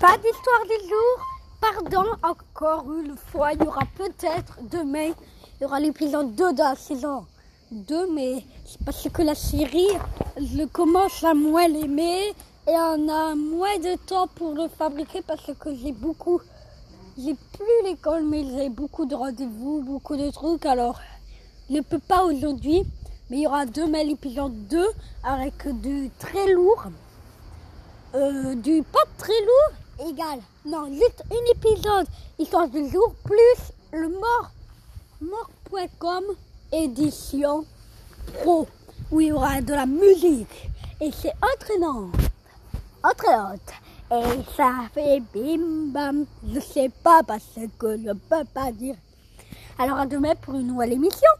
Pas d'histoire du jour. Pardon, encore une fois, il y aura peut-être demain, il y aura l'épisode 2 de la saison 2, mais c'est parce que la série, je commence à moins l'aimer et on a moins de temps pour le fabriquer parce que j'ai beaucoup, j'ai plus l'école, mais j'ai beaucoup de rendez-vous, beaucoup de trucs, alors je ne peux pas aujourd'hui, mais il y aura demain l'épisode 2 avec du très lourd. Euh, du pas très lourd égal. Non, juste un épisode histoire du jour plus le mort mort.com édition pro où il y aura de la musique et c'est entraînant. Entraînante. Et ça fait bim bam. Je sais pas parce que je peux pas dire. Alors à demain pour une nouvelle émission.